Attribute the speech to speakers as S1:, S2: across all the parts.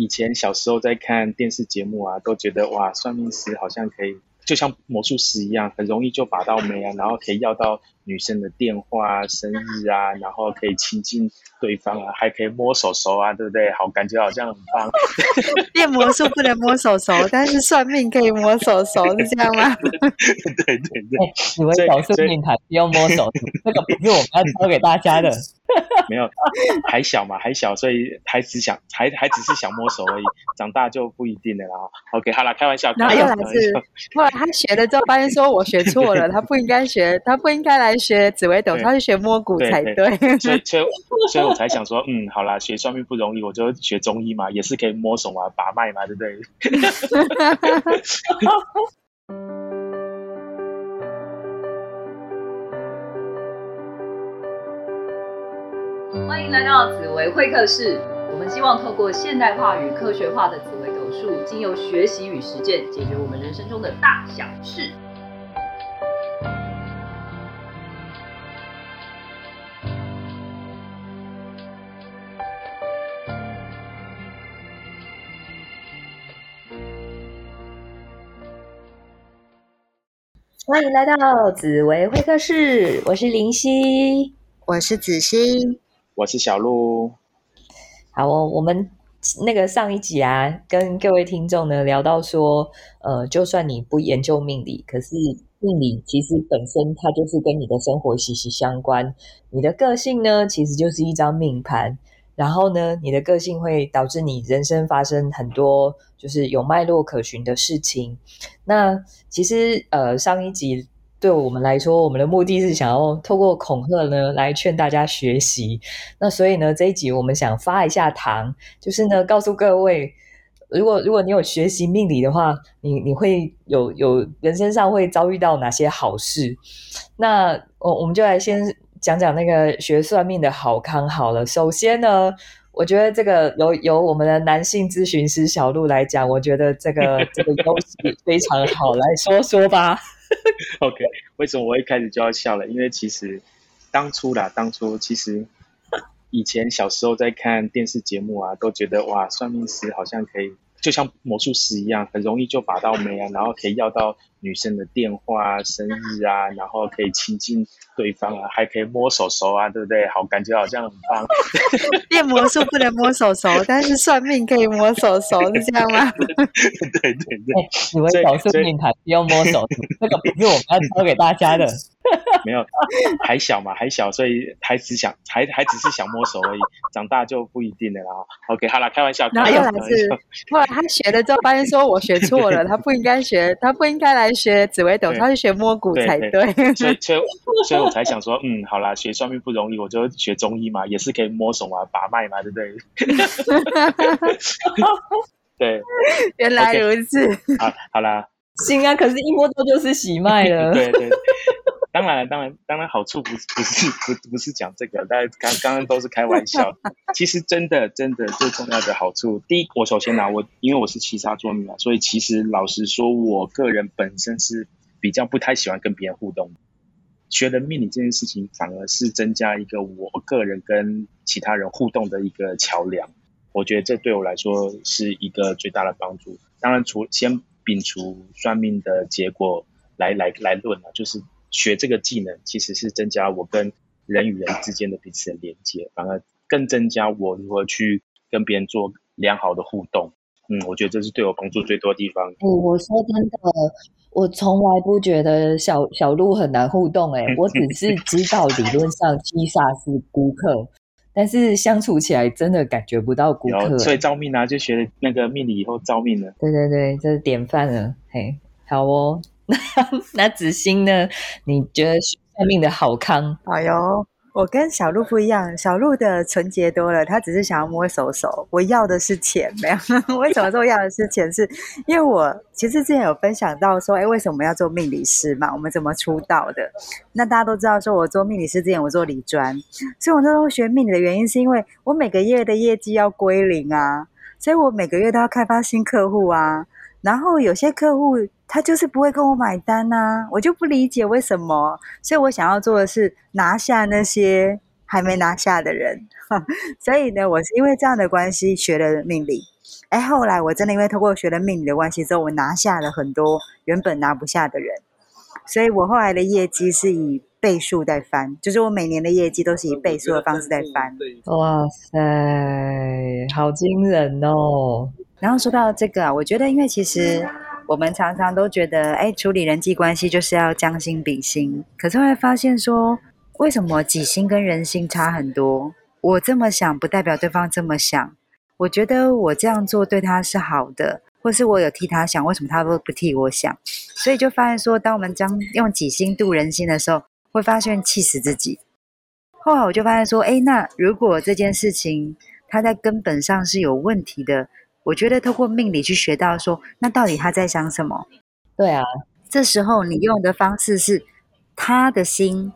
S1: 以前小时候在看电视节目啊，都觉得哇，算命师好像可以。就像魔术师一样，很容易就把到眉啊，然后可以要到女生的电话、生日啊，然后可以亲近对方啊，还可以摸手手啊，对不对？好，感觉好像很棒。
S2: 变魔术不能摸手手，但是算命可以摸手手，是这样吗？
S1: 对 对对，
S3: 紫薇斗数命盘不用摸手，这个不是我们要教给大家的。
S1: 没有，还小嘛，还小，所以还只想，还还只是想摸手而已。长大就不一定了啦。OK，好了，开玩笑。
S2: 然后又来是后来他学了之后，发现说我学错了，他不应该学，他不应该来学紫微斗，他是学摸骨才对。
S1: 所以，所以，所以我才想说，嗯，好啦，学算命不容易，我就学中医嘛，也是可以摸手嘛，把脉嘛，对不对？
S4: 欢迎来到紫薇会客室。我们希望透过现代化与科学化的紫微斗数，经由学习与实践，解决我们人生中的大小事。欢迎来到紫薇会客室，我是林夕，
S2: 我是子欣。
S1: 我是小鹿，
S3: 好哦。我们那个上一集啊，跟各位听众呢聊到说，呃，就算你不研究命理，可是命理其实本身它就是跟你的生活息息相关。你的个性呢，其实就是一张命盘，然后呢，你的个性会导致你人生发生很多就是有脉络可循的事情。那其实呃，上一集。对我们来说，我们的目的是想要透过恐吓呢，来劝大家学习。那所以呢，这一集我们想发一下糖，就是呢，告诉各位，如果如果你有学习命理的话，你你会有有人生上会遭遇到哪些好事？那我我们就来先讲讲那个学算命的好康好了。首先呢，我觉得这个由由我们的男性咨询师小鹿来讲，我觉得这个 这个优势非常好，来说说吧。
S1: OK，为什么我一开始就要笑了？因为其实当初啦，当初其实以前小时候在看电视节目啊，都觉得哇，算命师好像可以。就像魔术师一样，很容易就把到眉啊，然后可以要到女生的电话、生日啊，然后可以亲近对方啊，还可以摸手手啊，对不对？好，感觉好像很棒。
S2: 变魔术不能摸手手，但是算命可以摸手手，是这样吗？
S1: 对对对，
S3: 你们搞算命台不用摸手，这个不是我们要教给大家的。
S1: 没有，还小嘛，还小，所以还只想，还还只是想摸手而已。长大就不一定了啦。OK，好了，开玩笑。
S2: 然后又来自后来他学了之后，发现说我学错了，他不应该学，他不应该来学紫微斗，他是学摸骨才对。
S1: 所以，所以，所以我才想说，嗯，好啦，学算命不容易，我就学中医嘛，也是可以摸手嘛，把脉嘛，对不对？对，
S2: 原来如此。
S1: 好，好啦。
S3: 行啊，可是一摸到就是喜脉了。
S1: 对对。当然了，当然，当然，好处不是不是不不是讲这个，大家刚刚刚都是开玩笑。其实真的真的最重要的好处，第一，我首先拿我，因为我是七杀座命嘛，所以其实老实说，我个人本身是比较不太喜欢跟别人互动。学了命理这件事情，反而是增加一个我个人跟其他人互动的一个桥梁。我觉得这对我来说是一个最大的帮助。当然，除先摒除算命的结果来来来论啊，就是。学这个技能其实是增加我跟人与人之间的彼此的连接，反而更增加我如何去跟别人做良好的互动。嗯，我觉得这是对我帮助最多的地方。
S3: 不，我说真的，我从来不觉得小小鹿很难互动。哎，我只是知道理论上七煞是顾客，但是相处起来真的感觉不到顾客。
S1: 所以招命啊，就学了那个命理以后招命了。
S3: 对对对，这是典范了。嘿，好哦。那子欣呢？你觉得算命的好康？
S2: 哎呦，我跟小鹿不一样，小鹿的纯洁多了，他只是想要摸手手。我要的是钱，没有？为什么说要的是钱？是因为我其实之前有分享到说，哎，为什么要做命理师嘛？我们怎么出道的？那大家都知道，说我做命理师之前我做理专，所以我那时候学命理的原因是因为我每个月的业绩要归零啊，所以我每个月都要开发新客户啊。然后有些客户他就是不会跟我买单呐，我就不理解为什么。所以我想要做的是拿下那些还没拿下的人。所以呢，我是因为这样的关系学了命理。哎，后来我真的因为通过学了命理的关系之后，我拿下了很多原本拿不下的人，所以我后来的业绩是以倍数在翻，就是我每年的业绩都是以倍数的方式在翻。
S3: 哇塞，好惊人哦！
S2: 然后说到这个啊，我觉得因为其实我们常常都觉得，哎，处理人际关系就是要将心比心，可是会发现说，为什么己心跟人心差很多？我这么想不代表对方这么想。我觉得我这样做对他是好的，或是我有替他想，为什么他都不替我想？所以就发现说，当我们将用己心度人心的时候，会发现气死自己。后来我就发现说，哎，那如果这件事情它在根本上是有问题的，我觉得透过命理去学到说，那到底他在想什么？
S3: 对啊，
S2: 这时候你用的方式是他的心，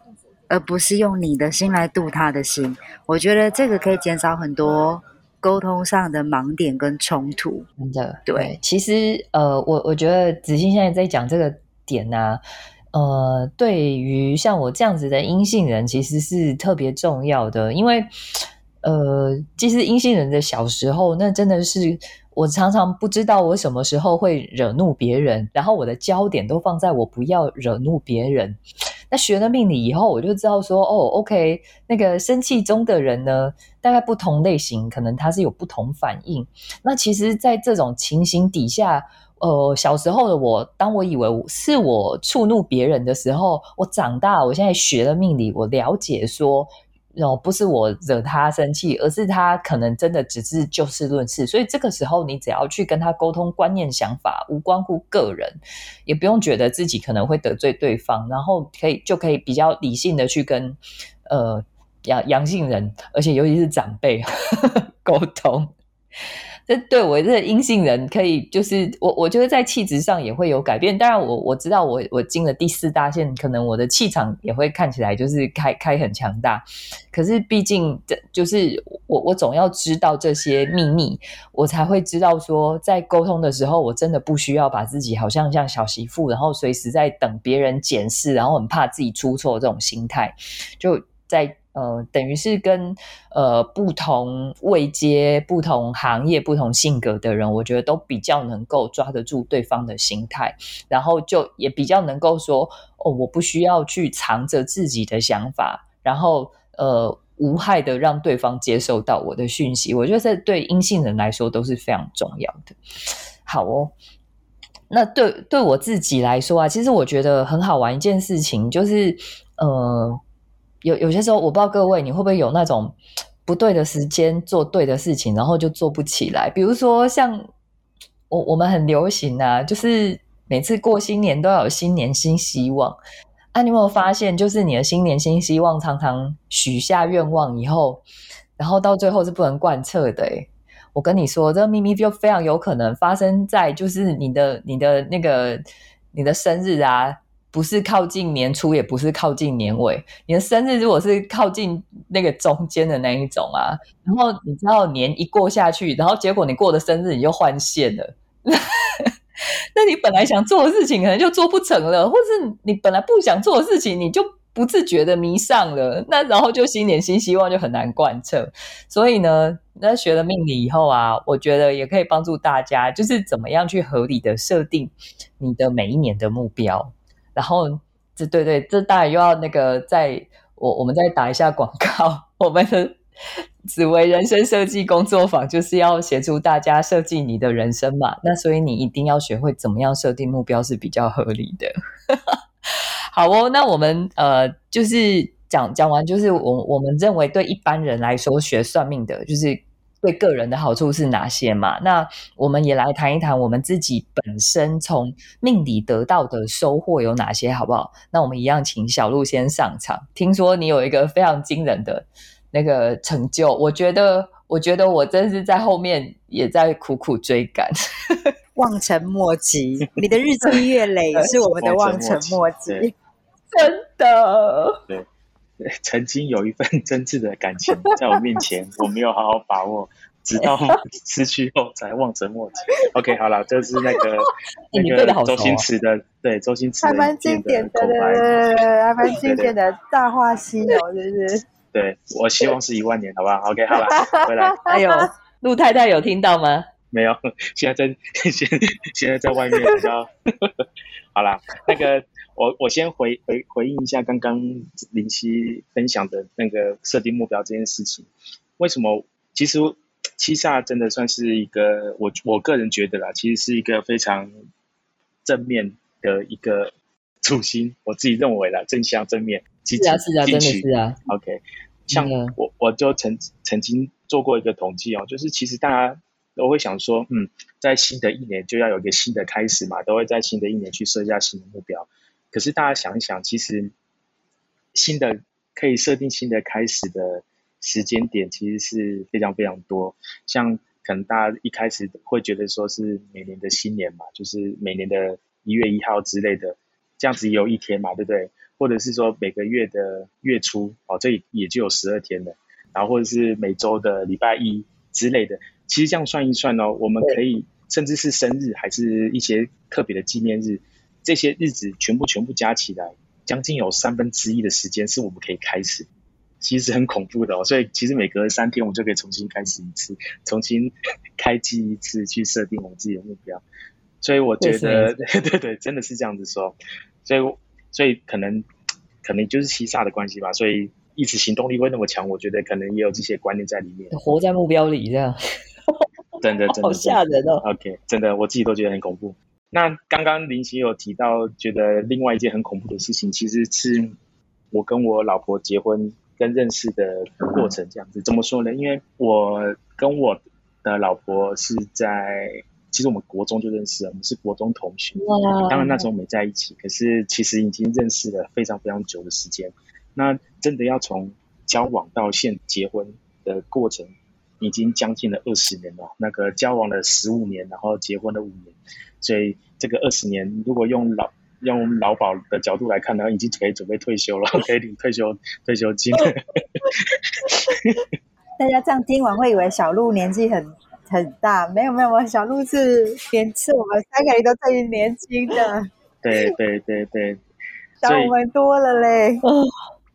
S2: 而不是用你的心来度他的心。我觉得这个可以减少很多。沟通上的盲点跟冲突，
S3: 真的
S2: 对。
S3: 其实，呃，我我觉得子欣现在在讲这个点呢，呃，对于像我这样子的阴性人，其实是特别重要的，因为，呃，其实阴性人的小时候，那真的是我常常不知道我什么时候会惹怒别人，然后我的焦点都放在我不要惹怒别人。那学了命理以后，我就知道说，哦，OK，那个生气中的人呢，大概不同类型，可能他是有不同反应。那其实，在这种情形底下，呃，小时候的我，当我以为是我触怒别人的时候，我长大，我现在学了命理，我了解说。哦，不是我惹他生气，而是他可能真的只是就事论事。所以这个时候，你只要去跟他沟通观念、想法，无关乎个人，也不用觉得自己可能会得罪对方，然后可以就可以比较理性的去跟呃阳阳性人，而且尤其是长辈 沟通。这对我这阴性人可以，就是我我觉得在气质上也会有改变。当然，我我知道我我进了第四大线，可能我的气场也会看起来就是开开很强大。可是毕竟这就是我我总要知道这些秘密，我才会知道说在沟通的时候，我真的不需要把自己好像像小媳妇，然后随时在等别人检视，然后很怕自己出错这种心态，就在。呃，等于是跟呃不同位阶、不同行业、不同性格的人，我觉得都比较能够抓得住对方的心态，然后就也比较能够说，哦，我不需要去藏着自己的想法，然后呃无害的让对方接受到我的讯息。我觉得这对阴性人来说都是非常重要的。好哦，那对对我自己来说啊，其实我觉得很好玩一件事情，就是呃。有有些时候，我不知道各位你会不会有那种不对的时间做对的事情，然后就做不起来。比如说，像我我们很流行啊，就是每次过新年都要有新年新希望啊。你有没有发现，就是你的新年新希望常常许下愿望以后，然后到最后是不能贯彻的？我跟你说，这个秘密就非常有可能发生在就是你的你的那个你的生日啊。不是靠近年初，也不是靠近年尾。你的生日如果是靠近那个中间的那一种啊，然后你知道年一过下去，然后结果你过的生日你就换线了，那你本来想做的事情可能就做不成了，或是你本来不想做的事情，你就不自觉的迷上了，那然后就新年新希望就很难贯彻。所以呢，那学了命理以后啊，我觉得也可以帮助大家，就是怎么样去合理的设定你的每一年的目标。然后，这对对，这当然又要那个，在我我们再打一下广告。我们的紫薇人生设计工作坊就是要协助大家设计你的人生嘛。那所以你一定要学会怎么样设定目标是比较合理的。好哦，那我们呃，就是讲讲完，就是我我们认为对一般人来说学算命的，就是。对个人的好处是哪些嘛？那我们也来谈一谈我们自己本身从命理得到的收获有哪些，好不好？那我们一样请小鹿先上场。听说你有一个非常惊人的那个成就，我觉得，我觉得我真是在后面也在苦苦追赶，
S2: 望尘莫及。你的日积月累 是我们的望尘莫及，
S3: 真的。
S1: 对。曾经有一份真挚的感情 在我面前，我没有好好把握，直到 失去后才望尘莫及。OK，好了，这是那个那个周星驰的，对周星驰
S2: 还蛮经典的，对对对对，还蛮经典的《大话西游》，就是？
S1: 对，我希望是一万年，好不好？OK，好了，回来。
S3: 哎呦，陆太太有听到吗？
S1: 没有，现在在现现在在外面比较好啦。那个我我先回回回应一下刚刚林夕分享的那个设定目标这件事情。为什么？其实七煞真的算是一个我我个人觉得啦，其实是一个非常正面的一个初心。我自己认为啦，正向正面，积极
S3: 是啊是啊，真的
S1: 进取
S3: 是啊
S1: ，OK，像
S3: 嗯
S1: 我我就曾曾经做过一个统计哦，就是其实大家都会想说，嗯，在新的一年就要有一个新的开始嘛，都会在新的一年去设下新的目标。可是大家想一想，其实新的可以设定新的开始的时间点，其实是非常非常多。像可能大家一开始会觉得说是每年的新年嘛，就是每年的一月一号之类的，这样子也有一天嘛，对不对？或者是说每个月的月初哦，这也就有十二天了，然后或者是每周的礼拜一之类的。其实这样算一算哦，我们可以甚至是生日，还是一些特别的纪念日，这些日子全部全部加起来，将近有三分之一的时间是我们可以开始。其实很恐怖的哦，所以其实每隔三天我们就可以重新开始一次，重新开机一次，去设定我们自己的目标。所以我觉得，对对对，真的是这样子说。所以所以可能可能就是七煞的关系吧，所以一直行动力会那么强，我觉得可能也有这些观念在里面。
S3: 活在目标里这样，
S1: 真的真的
S3: 好吓人哦。
S1: OK，真的我自己都觉得很恐怖。那刚刚林奇有提到，觉得另外一件很恐怖的事情，其实是我跟我老婆结婚跟认识的过程这样子。怎么说呢？因为我跟我的老婆是在，其实我们国中就认识了，我们是国中同学。
S3: 哇
S1: 当然那时候没在一起，可是其实已经认识了非常非常久的时间。那真的要从交往到现结婚的过程，已经将近了二十年了。那个交往了十五年，然后结婚了五年，所以这个二十年，如果用老用劳保的角度来看呢，已经可以准备退休了，可以领退休退休金。
S2: 大家这样听完会以为小鹿年纪很很大，没有没有，没有小鹿是连是我们三个人都最年轻的，
S1: 对对对对，
S2: 小 我们多了嘞。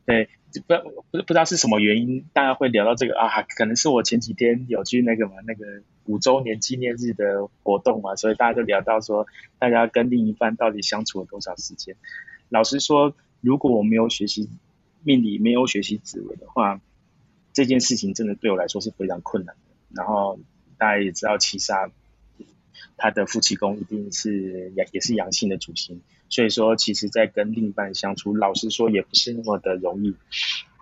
S1: 对，不不不知道是什么原因，大家会聊到这个啊？可能是我前几天有去那个嘛，那个五周年纪念日的活动嘛，所以大家就聊到说，大家跟另一半到底相处了多少时间？老实说，如果我没有学习命理，没有学习紫微的话，这件事情真的对我来说是非常困难的。然后大家也知道，七杀他的夫妻宫一定是也也是阳性的主星，所以说其实在跟另一半相处，老实说也不是那么的容易。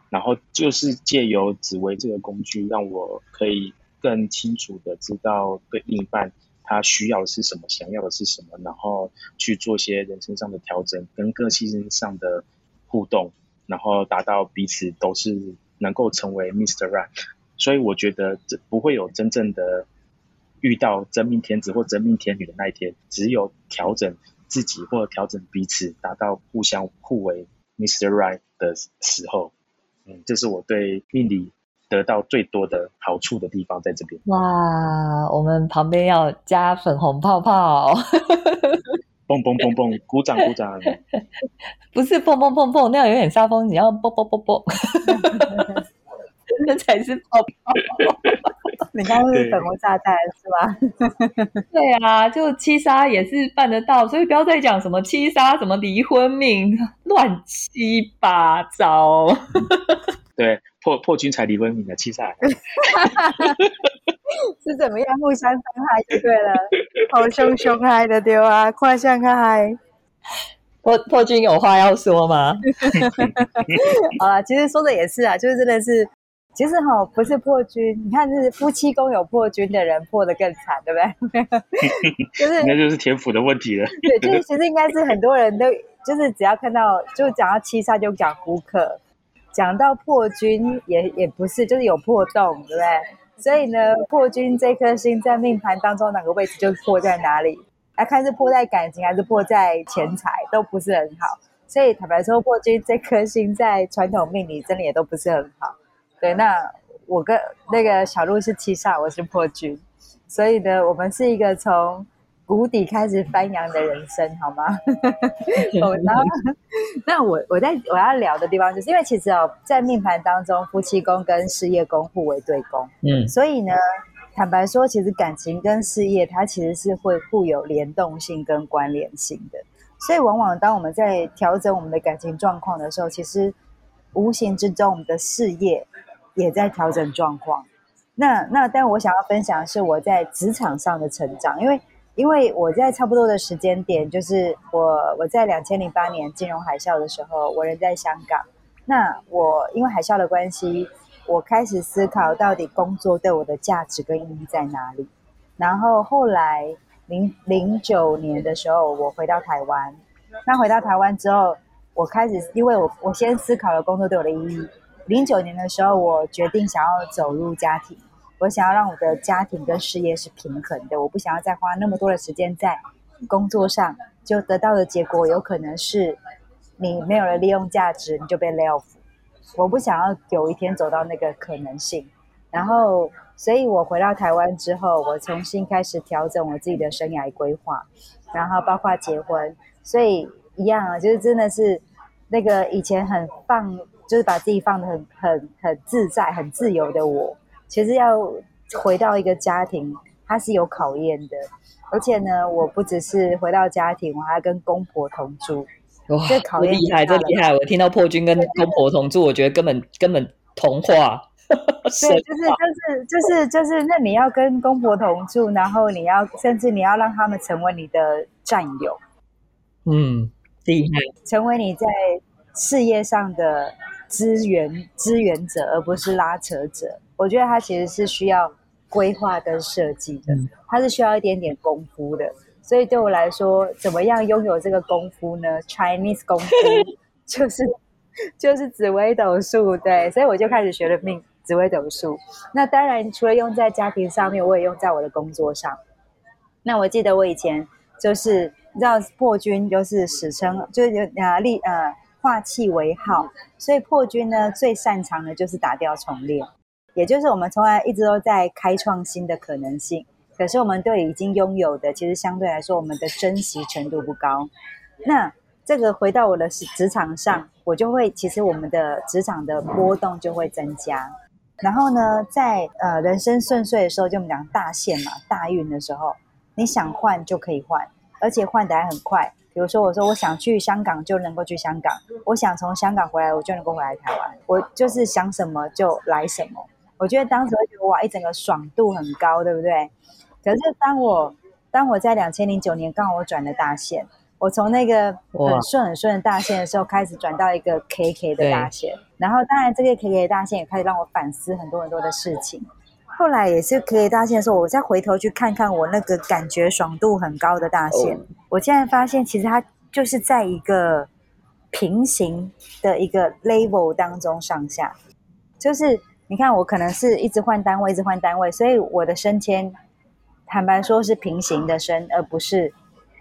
S1: 然后就是借由紫薇这个工具，让我可以更清楚的知道对另一半他需要的是什么，想要的是什么，然后去做些人生上的调整，跟个性上的互动，然后达到彼此都是能够成为 Mr. Right。所以我觉得这不会有真正的遇到真命天子或真命天女的那一天，只有调整自己或者调整彼此，达到互相互为 Mr. Right 的时候，嗯，这是我对命理得到最多的好处的地方在这边。
S3: 哇，我们旁边要加粉红泡泡，
S1: 蹦蹦蹦蹦，鼓掌鼓掌。
S3: 不是蹦蹦蹦蹦，那样有点煞风你，要啵啵啵啵，那才是泡泡。
S2: 你刚刚是粉红炸弹是吧？
S3: 对啊，就七杀也是办得到，所以不要再讲什么七杀什么离婚命，乱七八糟。
S1: 对，破破军才离婚命的七杀，
S2: 是怎么样互相伤害就对了，好凶凶害的对啊，快向开。
S3: 破破军有话要说吗？
S2: 好了，其实说的也是啊，就是真的是，其实哈不是破军，你看是夫妻宫有破军的人破的更惨，对不对？就是
S1: 那就是天府的问题了。
S2: 对，就是其实应该是很多人都就是只要看到就讲到七煞就讲胡克，讲到破军也也不是，就是有破洞，对不对？所以呢，破军这颗星在命盘当中哪个位置就破在哪里，来看是破在感情还是破在钱财，都不是很好。所以坦白说，破军这颗星在传统命理真的也都不是很好。对，那我跟那个小鹿是七煞，我是破军，所以呢，我们是一个从谷底开始翻扬的人生，好吗？我然后，那我我在我要聊的地方，就是因为其实哦，在命盘当中，夫妻宫跟事业宫互为对宫，
S3: 嗯
S2: 所以呢，坦白说，其实感情跟事业它其实是会互有联动性跟关联性的。所以，往往当我们在调整我们的感情状况的时候，其实无形之中，我们的事业也在调整状况。那那，但我想要分享的是我在职场上的成长，因为因为我在差不多的时间点，就是我我在两千零八年金融海啸的时候，我人在香港。那我因为海啸的关系，我开始思考到底工作对我的价值跟意义在哪里。然后后来。零零九年的时候，我回到台湾。那回到台湾之后，我开始，因为我我先思考了工作对我的意义。零九年的时候，我决定想要走入家庭，我想要让我的家庭跟事业是平衡的。我不想要再花那么多的时间在工作上，就得到的结果有可能是你没有了利用价值，你就被 lay off。我不想要有一天走到那个可能性，然后。所以我回到台湾之后，我重新开始调整我自己的生涯规划，然后包括结婚。所以一样啊，就是真的是那个以前很放，就是把自己放的很很很自在、很自由的我，其实要回到一个家庭，它是有考验的。而且呢，我不只是回到家庭，我还跟公婆同住。
S3: 哇，这厉害，这厉害！我听到破军跟公婆同住，我觉得根本根本童 话。
S2: 对，就是就是就是就是，那你要跟公婆同住，然后你要甚至你要让他们成为你的战友，
S3: 嗯，厉害，
S2: 成为你在事业上的支援支援者，而不是拉扯者。我觉得他其实是需要规划跟设计的，他是需要一点点功夫的。所以对我来说，怎么样拥有这个功夫呢？Chinese 功夫 就是就是紫微斗数，对，所以我就开始学了命。紫微斗数，那当然除了用在家庭上面，我也用在我的工作上。那我记得我以前就是你知道破军就是史称就是呃立呃化气为号，所以破军呢最擅长的就是打掉重练，也就是我们从来一直都在开创新的可能性，可是我们对已经拥有的其实相对来说我们的珍惜程度不高。那这个回到我的职场上，我就会其实我们的职场的波动就会增加。然后呢，在呃人生顺遂的时候，就我们讲大限嘛，大运的时候，你想换就可以换，而且换的还很快。比如说，我说我想去香港就能够去香港，我想从香港回来我就能够回来台湾，我就是想什么就来什么。我觉得当时会觉得哇，一整个爽度很高，对不对？可是当我当我在两千零九年刚好我转了大线。我从那个很顺很顺的大线的时候开始转到一个 K K 的大线，然后当然这个 K K 的大线也开始让我反思很多很多的事情。后来也是可以大线的时候，我再回头去看看我那个感觉爽度很高的大线，我现在发现其实它就是在一个平行的一个 level 当中上下，就是你看我可能是一直换单位，一直换单位，所以我的升迁坦白说是平行的升，而不是。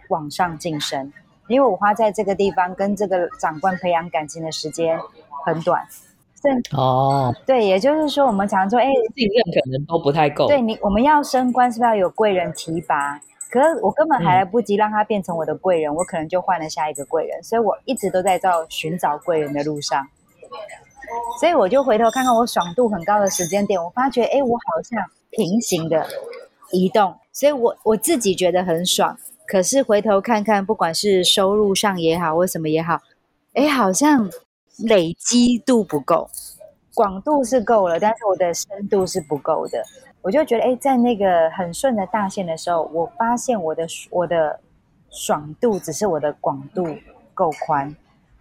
S2: 往上晋升，因为我花在这个地方跟这个长官培养感情的时间很短。
S3: 哦，
S2: 对，也就是说，我们常说，哎，
S3: 信任可能都不太够。
S2: 对你，我们要升官，是不是要有贵人提拔？可是我根本还来不及让他变成我的贵人，我可能就换了下一个贵人，所以我一直都在找寻找贵人的路上。所以我就回头看看我爽度很高的时间点，我发觉，哎，我好像平行的移动，所以我我自己觉得很爽。可是回头看看，不管是收入上也好，或什么也好，哎，好像累积度不够，广度是够了，但是我的深度是不够的。我就觉得，哎，在那个很顺的大线的时候，我发现我的我的爽度只是我的广度够宽，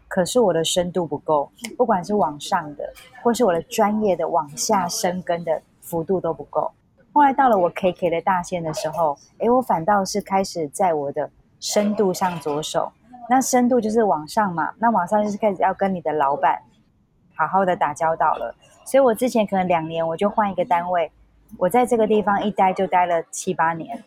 S2: 可是我的深度不够，不管是往上的，或是我的专业的往下深根的幅度都不够。后来到了我 K K 的大线的时候，诶，我反倒是开始在我的深度上着手。那深度就是往上嘛，那往上就是开始要跟你的老板好好的打交道了。所以我之前可能两年我就换一个单位，我在这个地方一待就待了七八年。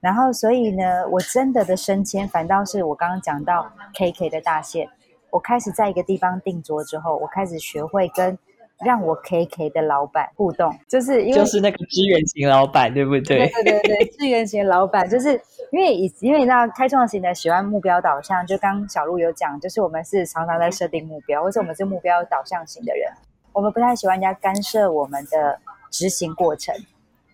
S2: 然后所以呢，我真的的升迁反倒是我刚刚讲到 K K 的大线，我开始在一个地方定着之后，我开始学会跟。让我 K K 的老板互动，就是因为
S3: 就是那个资源型老板，对不
S2: 对？对对对，资源型老板，就是因为以因为你知道开创型的喜欢目标导向，就刚小鹿有讲，就是我们是常常在设定目标，或者我们是目标导向型的人，我们不太喜欢人家干涉我们的执行过程。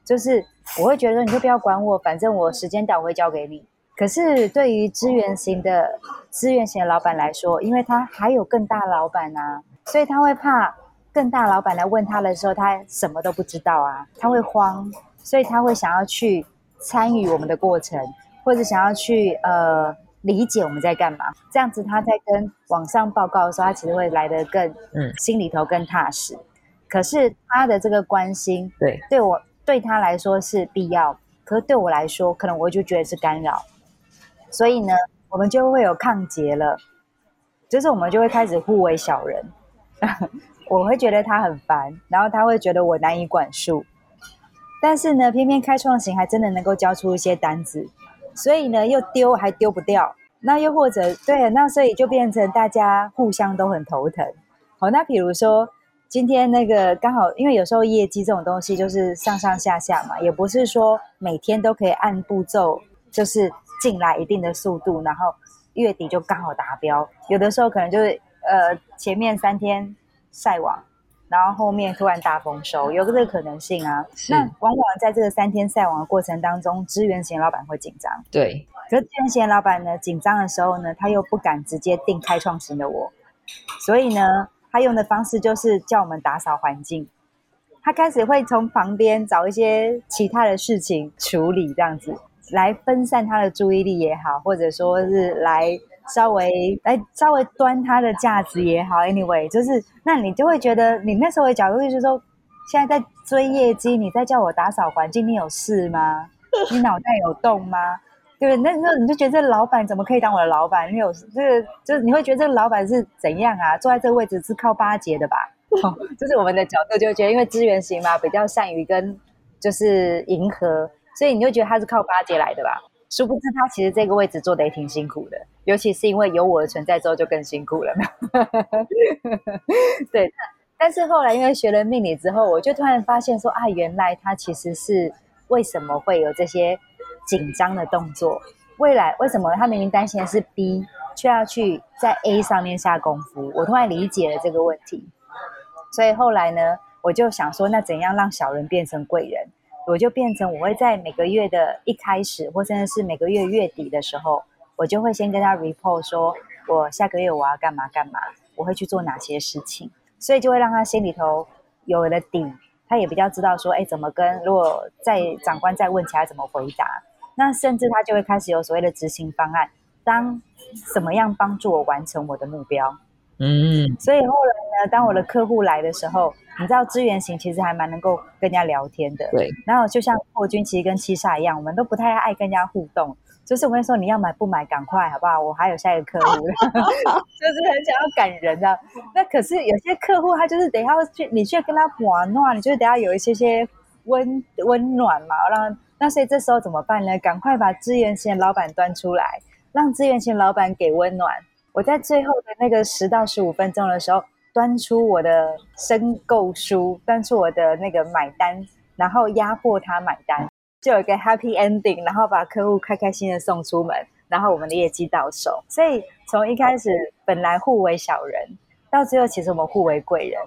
S2: 就是我会觉得你就不要管我，反正我时间到我会交给你。可是对于资源型的资源型的老板来说，因为他还有更大老板啊，所以他会怕更大老板来问他的时候，他什么都不知道啊，他会慌，所以他会想要去参与我们的过程，或者想要去呃理解我们在干嘛。这样子他在跟网上报告的时候，他其实会来得更
S3: 嗯
S2: 心里头更踏实。可是他的这个关心
S3: 对，
S2: 对我对他来说是必要，可是对我来说，可能我就觉得是干扰，所以呢，我们就会有抗结了，就是我们就会开始互为小人，我会觉得他很烦，然后他会觉得我难以管束，但是呢，偏偏开创型还真的能够交出一些单子，所以呢，又丢还丢不掉，那又或者对，那所以就变成大家互相都很头疼。好，那比如说。今天那个刚好，因为有时候业绩这种东西就是上上下下嘛，也不是说每天都可以按步骤，就是进来一定的速度，然后月底就刚好达标。有的时候可能就是呃前面三天晒网，然后后面突然大丰收，有这个可能性啊。那往往在这个三天晒网的过程当中，支援型老板会紧张，
S3: 对，
S2: 可是支援型老板呢紧张的时候呢，他又不敢直接定开创型的我，所以呢。他用的方式就是叫我们打扫环境，他开始会从旁边找一些其他的事情处理，这样子来分散他的注意力也好，或者说是来稍微来稍微端他的架子也好。Anyway，就是那你就会觉得你那时候的角度就是说，现在在追业绩，你在叫我打扫环境，你有事吗？你脑袋有洞吗？对，那那你就觉得这老板怎么可以当我的老板？你有这个，就是你会觉得这个老板是怎样啊？坐在这个位置是靠巴结的吧？哦，就是我们的角度就觉得，因为资源型嘛，比较善于跟就是迎合，所以你就觉得他是靠巴结来的吧？殊不知他其实这个位置做的也挺辛苦的，尤其是因为有我的存在之后就更辛苦了。对，但是后来因为学了命理之后，我就突然发现说啊，原来他其实是为什么会有这些。紧张的动作，未来为什么他明明担心的是 B，却要去在 A 上面下功夫？我突然理解了这个问题，所以后来呢，我就想说，那怎样让小人变成贵人？我就变成我会在每个月的一开始，或甚至是每个月月底的时候，我就会先跟他 report 说，我下个月我要干嘛干嘛，我会去做哪些事情，所以就会让他心里头有了底，他也比较知道说，哎，怎么跟如果在长官再问起来怎么回答。那甚至他就会开始有所谓的执行方案，当怎么样帮助我完成我的目标？
S3: 嗯，
S2: 所以后来呢，当我的客户来的时候，你知道资源型其实还蛮能够跟人家聊天的。
S3: 对。
S2: 然后就像霍军其实跟七煞一样，我们都不太爱跟人家互动，就是我会说你要买不买，赶快好不好？我还有下一个客户，就是很想要赶人的。那可是有些客户他就是等下去，你去跟他玩闹，你就是等下有一些些温温暖嘛，让。那所以这时候怎么办呢？赶快把资源型老板端出来，让资源型老板给温暖。我在最后的那个十到十五分钟的时候，端出我的申购书，端出我的那个买单，然后压迫他买单，就有一个 happy ending，然后把客户开开心的送出门，然后我们的业绩到手。所以从一开始本来互为小人，到最后其实我们互为贵人。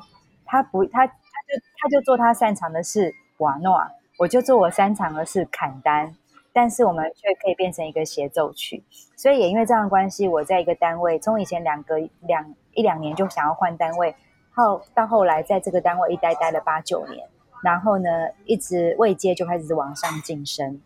S2: 他不，他他就他就做他擅长的事，瓦诺。我就做我擅长的事砍单，但是我们却可以变成一个协奏曲，所以也因为这样的关系，我在一个单位，从以前两个两一两年就想要换单位，后到后来在这个单位一待待了八九年，然后呢一直未接就开始往上晋升，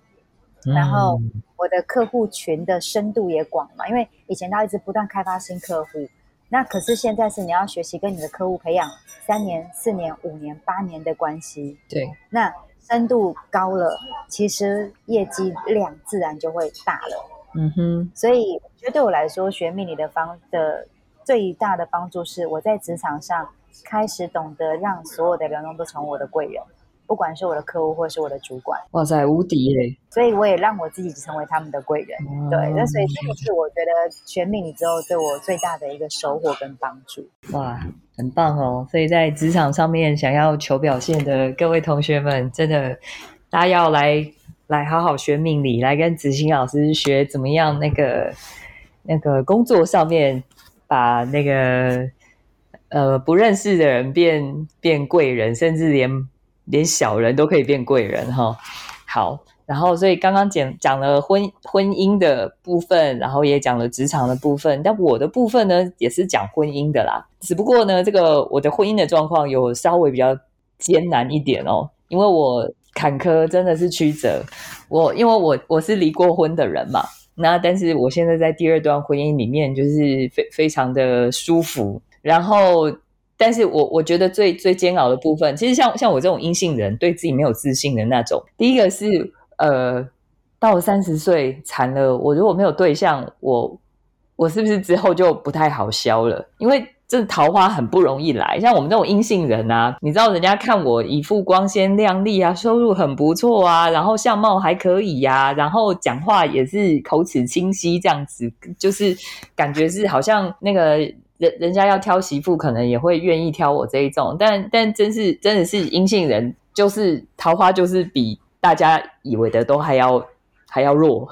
S2: 然后我的客户群的深度也广嘛，因为以前他一直不断开发新客户，那可是现在是你要学习跟你的客户培养三年、四年、五年、八年的关系，
S3: 对，
S2: 那。深度高了，其实业绩量自然就会大了。
S3: 嗯哼，
S2: 所以我觉得对我来说，学命理的方的最大的帮助是，我在职场上开始懂得让所有的员工都成为我的贵人。不管是我的客户或是我的主管，
S3: 哇塞，无敌嘞！
S2: 所以我也让我自己成为他们的贵人。对，那所以这个是我觉得学命理之后对我最大的一个收获跟帮助。
S3: 哇，很棒哦！所以在职场上面想要求表现的各位同学们，真的大家要来来好好学命理，来跟子欣老师学怎么样那个那个工作上面把那个呃不认识的人变变贵人，甚至连。连小人都可以变贵人哈。好，然后所以刚刚讲讲了婚婚姻的部分，然后也讲了职场的部分，但我的部分呢也是讲婚姻的啦。只不过呢，这个我的婚姻的状况有稍微比较艰难一点哦，因为我坎坷真的是曲折。我因为我我是离过婚的人嘛。那但是我现在在第二段婚姻里面，就是非非常的舒服。然后，但是我我觉得最最煎熬的部分，其实像像我这种阴性人，对自己没有自信的那种。第一个是呃，到了三十岁惨了，我如果没有对象，我我是不是之后就不太好消了？因为这桃花很不容易来，像我们这种阴性人啊，你知道人家看我一副光鲜亮丽啊，收入很不错啊，然后相貌还可以呀，然后讲话也是口齿清晰，这样子就是感觉是好像那个人人家要挑媳妇，可能也会愿意挑我这一种，但但真是真的是阴性人，就是桃花就是比大家以为的都还要还要弱。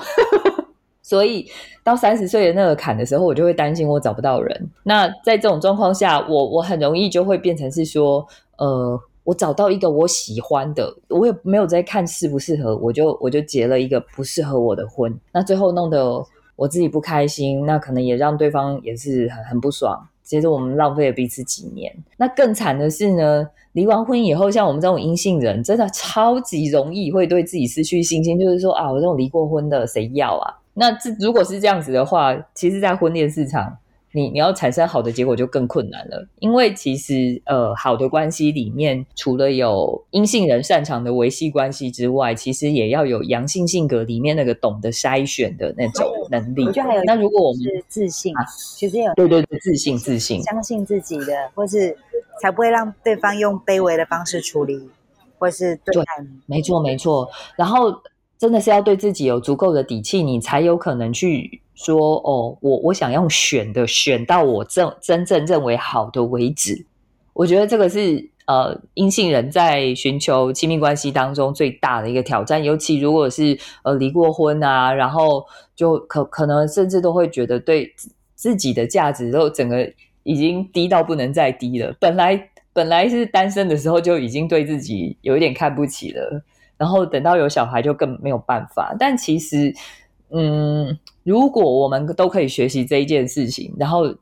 S3: 所以到三十岁的那个坎的时候，我就会担心我找不到人。那在这种状况下，我我很容易就会变成是说，呃，我找到一个我喜欢的，我也没有在看适不适合，我就我就结了一个不适合我的婚。那最后弄得我自己不开心，那可能也让对方也是很很不爽。接着我们浪费了彼此几年。那更惨的是呢，离完婚以后，像我们这种阴性人，真的超级容易会对自己失去信心，就是说啊，我这种离过婚的谁要啊？那这如果是这样子的话，其实，在婚恋市场，你你要产生好的结果就更困难了。因为其实，呃，好的关系里面，除了有阴性人擅长的维系关系之外，其实也要有阳性性格里面那个懂得筛选的那种能力。
S2: 我觉得还有，
S3: 那如果我们
S2: 是自信，其实有
S3: 对对对，自信自信，
S2: 相信自己的，或是才不会让对方用卑微的方式处理，或是对待你。
S3: 没错没错，然后。真的是要对自己有足够的底气，你才有可能去说哦，我我想用选的选到我真真正认为好的为止。我觉得这个是呃阴性人在寻求亲密关系当中最大的一个挑战，尤其如果是呃离过婚啊，然后就可可能甚至都会觉得对自己的价值都整个已经低到不能再低了。本来本来是单身的时候就已经对自己有一点看不起了。然后等到有小孩就更没有办法，但其实，嗯，如果我们都可以学习这一件事情，然后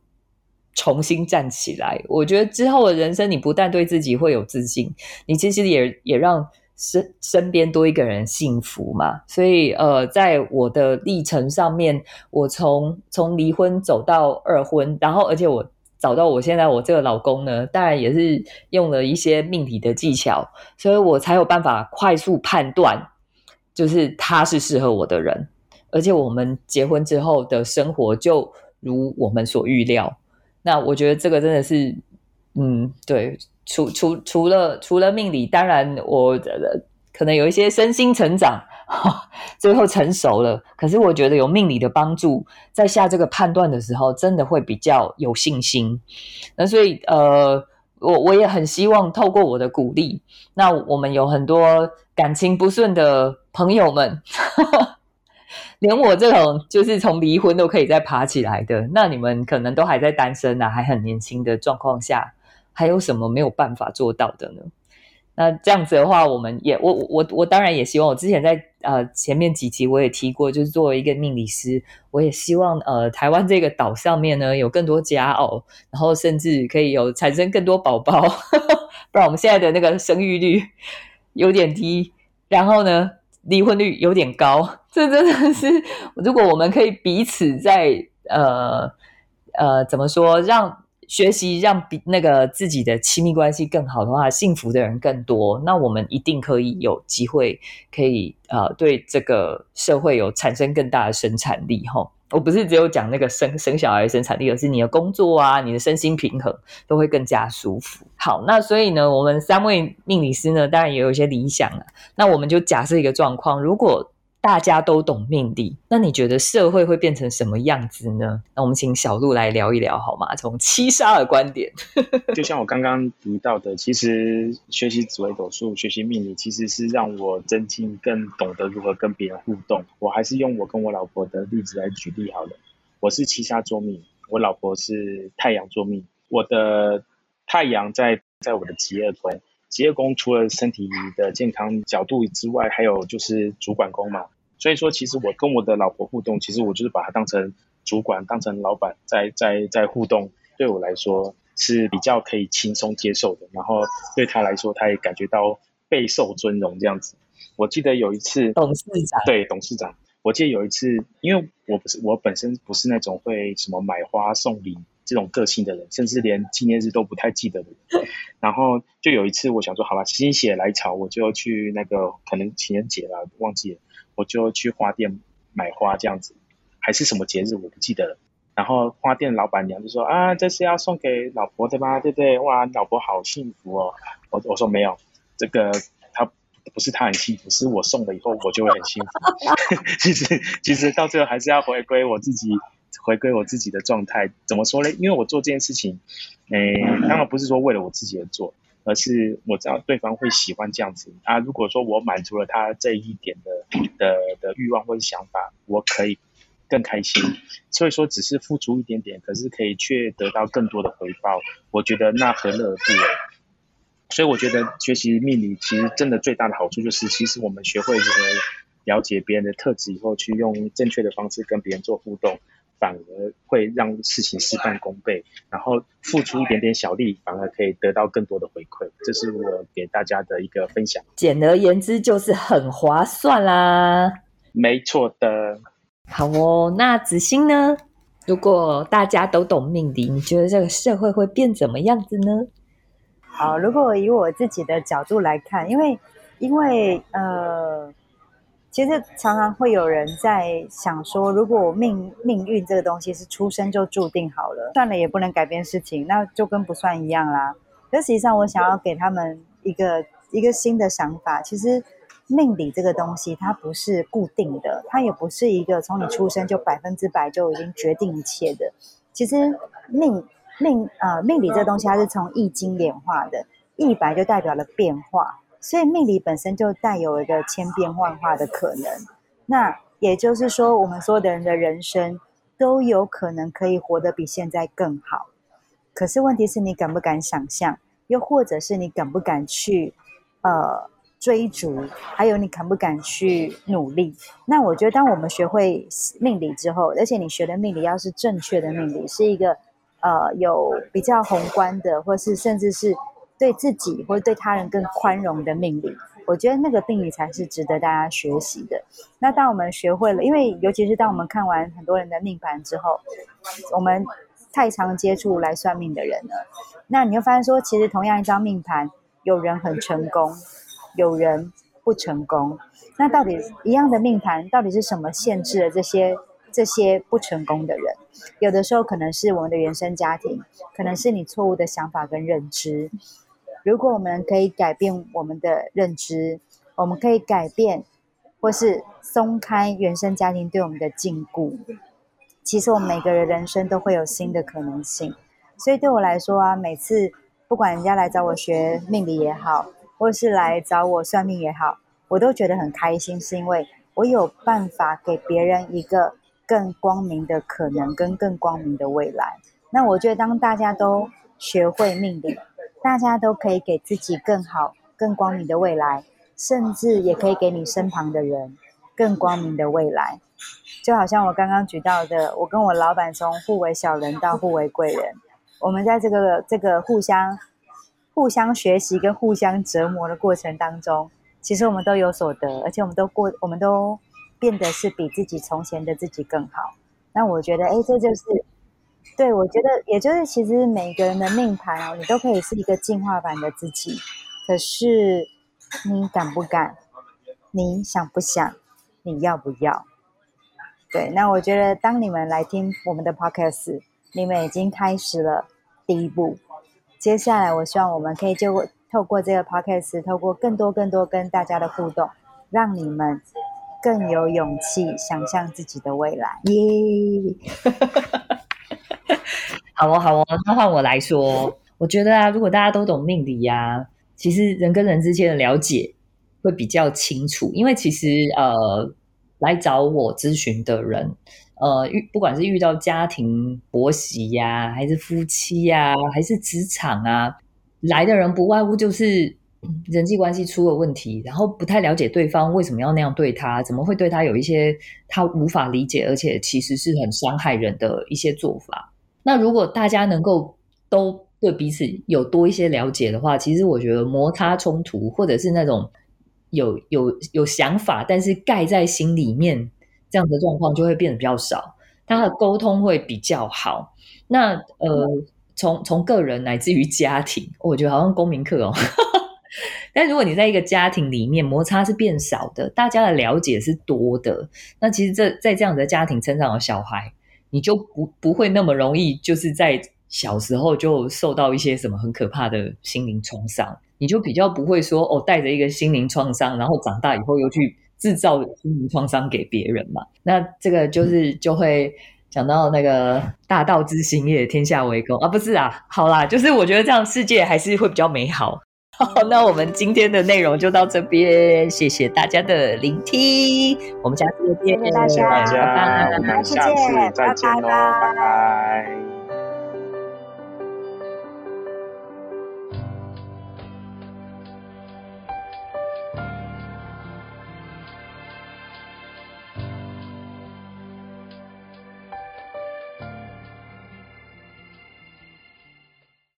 S3: 重新站起来，我觉得之后的人生，你不但对自己会有自信，你其实也也让身身边多一个人幸福嘛。所以，呃，在我的历程上面，我从从离婚走到二婚，然后而且我。找到我现在我这个老公呢，当然也是用了一些命理的技巧，所以我才有办法快速判断，就是他是适合我的人，而且我们结婚之后的生活就如我们所预料。那我觉得这个真的是，嗯，对，除除除了除了命理，当然我可能有一些身心成长。最后成熟了，可是我觉得有命理的帮助，在下这个判断的时候，真的会比较有信心。那所以，呃，我我也很希望透过我的鼓励，那我们有很多感情不顺的朋友们，连我这种就是从离婚都可以再爬起来的，那你们可能都还在单身啊，还很年轻的状况下，还有什么没有办法做到的呢？那这样子的话，我们也我我我当然也希望，我之前在呃前面几集我也提过，就是作为一个命理师，我也希望呃台湾这个岛上面呢有更多佳偶，然后甚至可以有产生更多宝宝，不然我们现在的那个生育率有点低，然后呢离婚率有点高，这真的是如果我们可以彼此在呃呃怎么说让。学习让比那个自己的亲密关系更好的话，幸福的人更多，那我们一定可以有机会，可以呃对这个社会有产生更大的生产力哈。我不是只有讲那个生生小孩生产力，而是你的工作啊，你的身心平衡都会更加舒服。好，那所以呢，我们三位命理师呢，当然也有一些理想了。那我们就假设一个状况，如果。大家都懂命理，那你觉得社会会变成什么样子呢？那我们请小鹿来聊一聊好吗？从七杀的观点，
S1: 就像我刚刚提到的，其实学习紫微斗数、学习命理，其实是让我增进更懂得如何跟别人互动。我还是用我跟我老婆的例子来举例好了。我是七杀座命，我老婆是太阳座命。我的太阳在在我的极恶宫，职业工除了身体的健康角度之外，还有就是主管工嘛。所以说，其实我跟我的老婆互动，其实我就是把她当成主管，当成老板，在在在互动，对我来说是比较可以轻松接受的。然后对她来说，她也感觉到备受尊荣这样子。我记得有一次，
S3: 董事长
S1: 对董事长，我记得有一次，因为我不是我本身不是那种会什么买花送礼这种个性的人，甚至连纪念日都不太记得的人。然后就有一次，我想说，好吧，心血来潮，我就去那个可能情人节了，忘记了。我就去花店买花这样子，还是什么节日我不记得了。然后花店老板娘就说啊，这是要送给老婆的吗？对不对？哇，老婆好幸福哦。我我说没有，这个他不是他很幸福，是我送了以后我就会很幸福。其实其实到最后还是要回归我自己，回归我自己的状态。怎么说呢？因为我做这件事情，诶，当然不是说为了我自己而做。而是我知道对方会喜欢这样子啊。如果说我满足了他这一点的的的欲望或者想法，我可以更开心。所以说，只是付出一点点，可是可以却得到更多的回报，我觉得那何乐而不为？所以我觉得学习命理其实真的最大的好处就是，其实我们学会如何了解别人的特质以后，去用正确的方式跟别人做互动。反而会让事情事半功倍，然后付出一点点小力，反而可以得到更多的回馈。这是我给大家的一个分享。
S3: 简而言之，就是很划算啦。
S1: 没错的。
S3: 好哦，那子欣呢？如果大家都懂命理，你觉得这个社会会变怎么样子呢？
S2: 好，如果以我自己的角度来看，因为因为呃。其实常常会有人在想说，如果命命运这个东西是出生就注定好了，算了也不能改变事情，那就跟不算一样啦。可实际上，我想要给他们一个一个新的想法。其实命理这个东西，它不是固定的，它也不是一个从你出生就百分之百就已经决定一切的。其实命命呃命理这东西，它是从易经演化的，易白就代表了变化。所以命理本身就带有一个千变万化的可能，那也就是说，我们所有的人的人生都有可能可以活得比现在更好。可是问题是你敢不敢想象，又或者是你敢不敢去呃追逐，还有你敢不敢去努力？那我觉得，当我们学会命理之后，而且你学的命理要是正确的命理，是一个呃有比较宏观的，或是甚至是。对自己或者对他人更宽容的命理，我觉得那个命理才是值得大家学习的。那当我们学会了，因为尤其是当我们看完很多人的命盘之后，我们太常接触来算命的人了，那你会发现说，其实同样一张命盘，有人很成功，有人不成功。那到底一样的命盘，到底是什么限制了这些这些不成功的人？有的时候可能是我们的原生家庭，可能是你错误的想法跟认知。如果我们可以改变我们的认知，我们可以改变，或是松开原生家庭对我们的禁锢，其实我们每个人人生都会有新的可能性。所以对我来说啊，每次不管人家来找我学命理也好，或是来找我算命也好，我都觉得很开心，是因为我有办法给别人一个更光明的可能跟更光明的未来。那我觉得当大家都学会命理。大家都可以给自己更好、更光明的未来，甚至也可以给你身旁的人更光明的未来。就好像我刚刚举到的，我跟我老板从互为小人到互为贵人，我们在这个这个互相互相学习跟互相折磨的过程当中，其实我们都有所得，而且我们都过，我们都变得是比自己从前的自己更好。那我觉得，哎，这就是。对，我觉得也就是，其实每个人的命盘哦，你都可以是一个进化版的自己。可是你敢不敢？你想不想？你要不要？对，那我觉得当你们来听我们的 podcast，你们已经开始了第一步。接下来，我希望我们可以就透过这个 podcast，透过更多更多跟大家的互动，让你们更有勇气想象自己的未来。耶！
S3: 好哦，好哦，那换我来说，我觉得啊，如果大家都懂命理呀，其实人跟人之间的了解会比较清楚。因为其实呃，来找我咨询的人，呃，遇不管是遇到家庭婆媳呀，还是夫妻呀，还是职场啊，来的人不外乎就是人际关系出了问题，然后不太了解对方为什么要那样对他，怎么会对他有一些他无法理解，而且其实是很伤害人的一些做法。那如果大家能够都对彼此有多一些了解的话，其实我觉得摩擦冲突或者是那种有有有想法，但是盖在心里面这样的状况就会变得比较少，他的沟通会比较好。那呃，从从个人乃至于家庭，我觉得好像公民课哦。但如果你在一个家庭里面，摩擦是变少的，大家的了解是多的，那其实这在这样的家庭成长的小孩，你就不不会那么容易，就是在小时候就受到一些什么很可怕的心灵创伤，你就比较不会说哦，带着一个心灵创伤，然后长大以后又去制造心灵创伤给别人嘛。那这个就是就会讲到那个大道之行也，天下为公啊，不是啊，好啦，就是我觉得这样世界还是会比较美好。好，那我们今天的内容就到这边，谢谢大家的聆听，我们下次再见，
S2: 谢谢大家
S1: 拜拜，我们下次再见喽，拜拜。